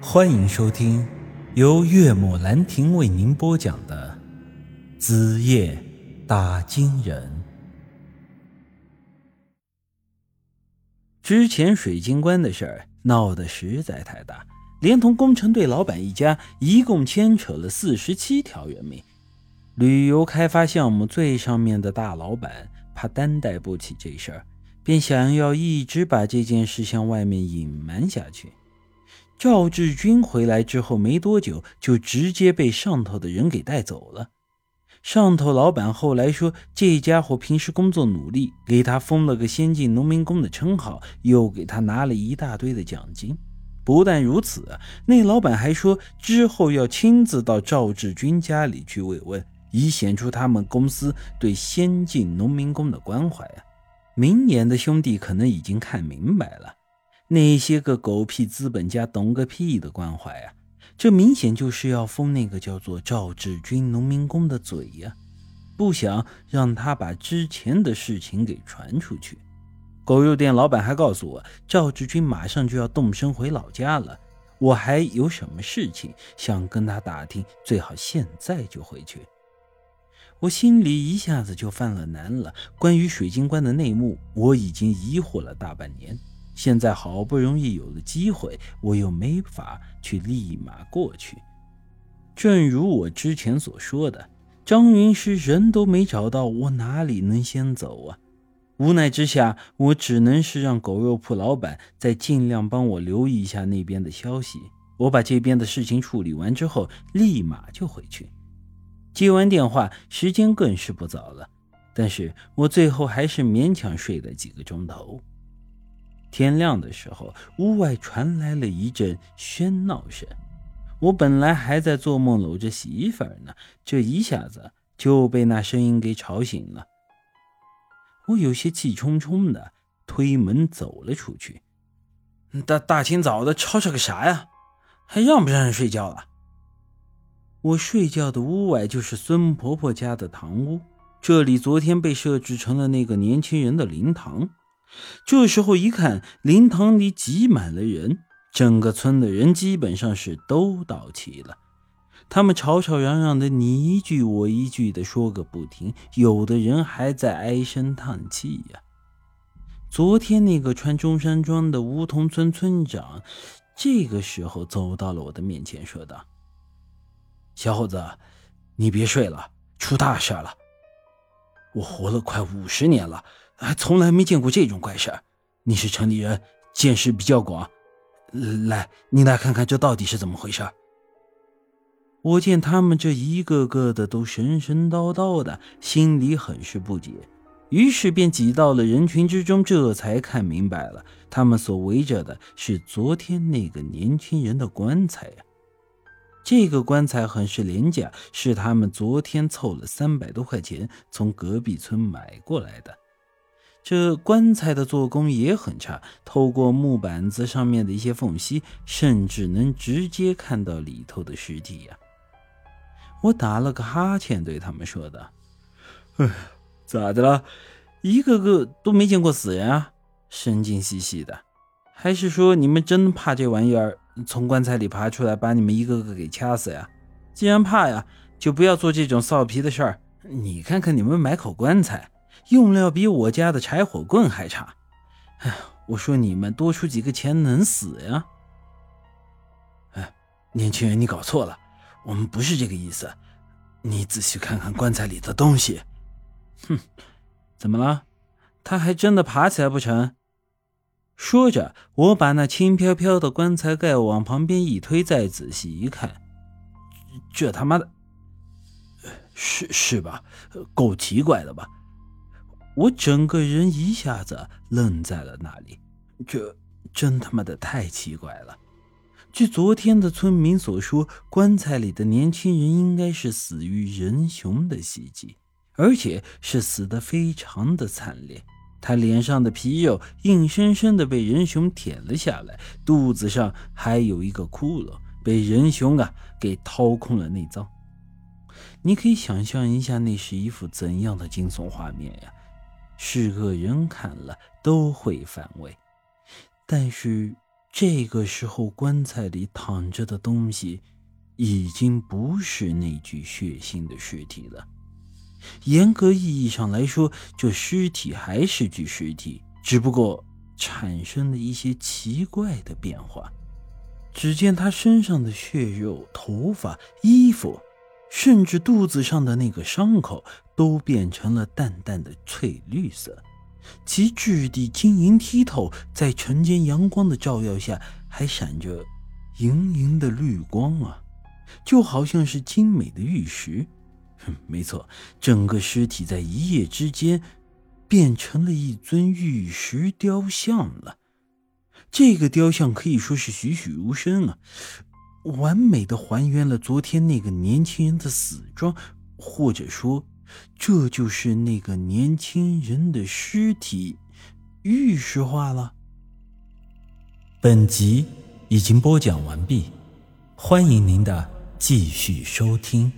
欢迎收听由岳母兰亭为您播讲的《子夜打金人》。之前水晶棺的事儿闹得实在太大，连同工程队老板一家，一共牵扯了四十七条人命。旅游开发项目最上面的大老板怕担待不起这事儿，便想要一直把这件事向外面隐瞒下去。赵志军回来之后没多久，就直接被上头的人给带走了。上头老板后来说，这家伙平时工作努力，给他封了个先进农民工的称号，又给他拿了一大堆的奖金。不但如此，那老板还说之后要亲自到赵志军家里去慰问，以显出他们公司对先进农民工的关怀啊！明眼的兄弟可能已经看明白了。那些个狗屁资本家懂个屁的关怀啊！这明显就是要封那个叫做赵志军农民工的嘴呀，不想让他把之前的事情给传出去。狗肉店老板还告诉我，赵志军马上就要动身回老家了，我还有什么事情想跟他打听，最好现在就回去。我心里一下子就犯了难了。关于水晶棺的内幕，我已经疑惑了大半年。现在好不容易有了机会，我又没法去立马过去。正如我之前所说的，张云师人都没找到，我哪里能先走啊？无奈之下，我只能是让狗肉铺老板再尽量帮我留意一下那边的消息。我把这边的事情处理完之后，立马就回去。接完电话，时间更是不早了，但是我最后还是勉强睡了几个钟头。天亮的时候，屋外传来了一阵喧闹声。我本来还在做梦，搂着媳妇儿呢，这一下子就被那声音给吵醒了。我有些气冲冲的推门走了出去。大大清早的吵吵个啥呀？还让不让人睡觉了？我睡觉的屋外就是孙婆婆家的堂屋，这里昨天被设置成了那个年轻人的灵堂。这时候一看，灵堂里挤满了人，整个村的人基本上是都到齐了。他们吵吵嚷嚷的，你一句我一句的说个不停，有的人还在唉声叹气呀。昨天那个穿中山装的梧桐村村长，这个时候走到了我的面前，说道：“小伙子，你别睡了，出大事了！我活了快五十年了。”还从来没见过这种怪事你是城里人，见识比较广，来，你来看看这到底是怎么回事我见他们这一个个的都神神叨叨的，心里很是不解，于是便挤到了人群之中，这才看明白了，他们所围着的是昨天那个年轻人的棺材呀。这个棺材很是廉价，是他们昨天凑了三百多块钱从隔壁村买过来的。这棺材的做工也很差，透过木板子上面的一些缝隙，甚至能直接看到里头的尸体呀。我打了个哈欠，对他们说道：“哎，咋的了？一个个都没见过死人啊，神经兮兮的。还是说你们真怕这玩意儿从棺材里爬出来，把你们一个个给掐死呀？既然怕呀，就不要做这种臊皮的事儿。你看看你们买口棺材。”用料比我家的柴火棍还差，哎，我说你们多出几个钱能死呀？哎，年轻人，你搞错了，我们不是这个意思。你仔细看看棺材里的东西。哼，怎么了？他还真的爬起来不成？说着，我把那轻飘飘的棺材盖往旁边一推，再仔细一看，这他妈的，是是吧？够奇怪的吧？我整个人一下子愣在了那里，这真他妈的太奇怪了。据昨天的村民所说，棺材里的年轻人应该是死于人熊的袭击，而且是死的非常的惨烈。他脸上的皮肉硬生生的被人熊舔了下来，肚子上还有一个窟窿，被人熊啊给掏空了内脏。你可以想象一下，那是一幅怎样的惊悚画面呀！是个人看了都会反胃，但是这个时候，棺材里躺着的东西已经不是那具血腥的尸体了。严格意义上来说，这尸体还是具尸体，只不过产生了一些奇怪的变化。只见他身上的血肉、头发、衣服，甚至肚子上的那个伤口，都变成了淡淡的翠绿色。其质地晶莹剔透，在晨间阳光的照耀下，还闪着莹莹的绿光啊，就好像是精美的玉石。哼没错，整个尸体在一夜之间变成了一尊玉石雕像了。这个雕像可以说是栩栩如生啊，完美的还原了昨天那个年轻人的死状，或者说。这就是那个年轻人的尸体玉石化了。本集已经播讲完毕，欢迎您的继续收听。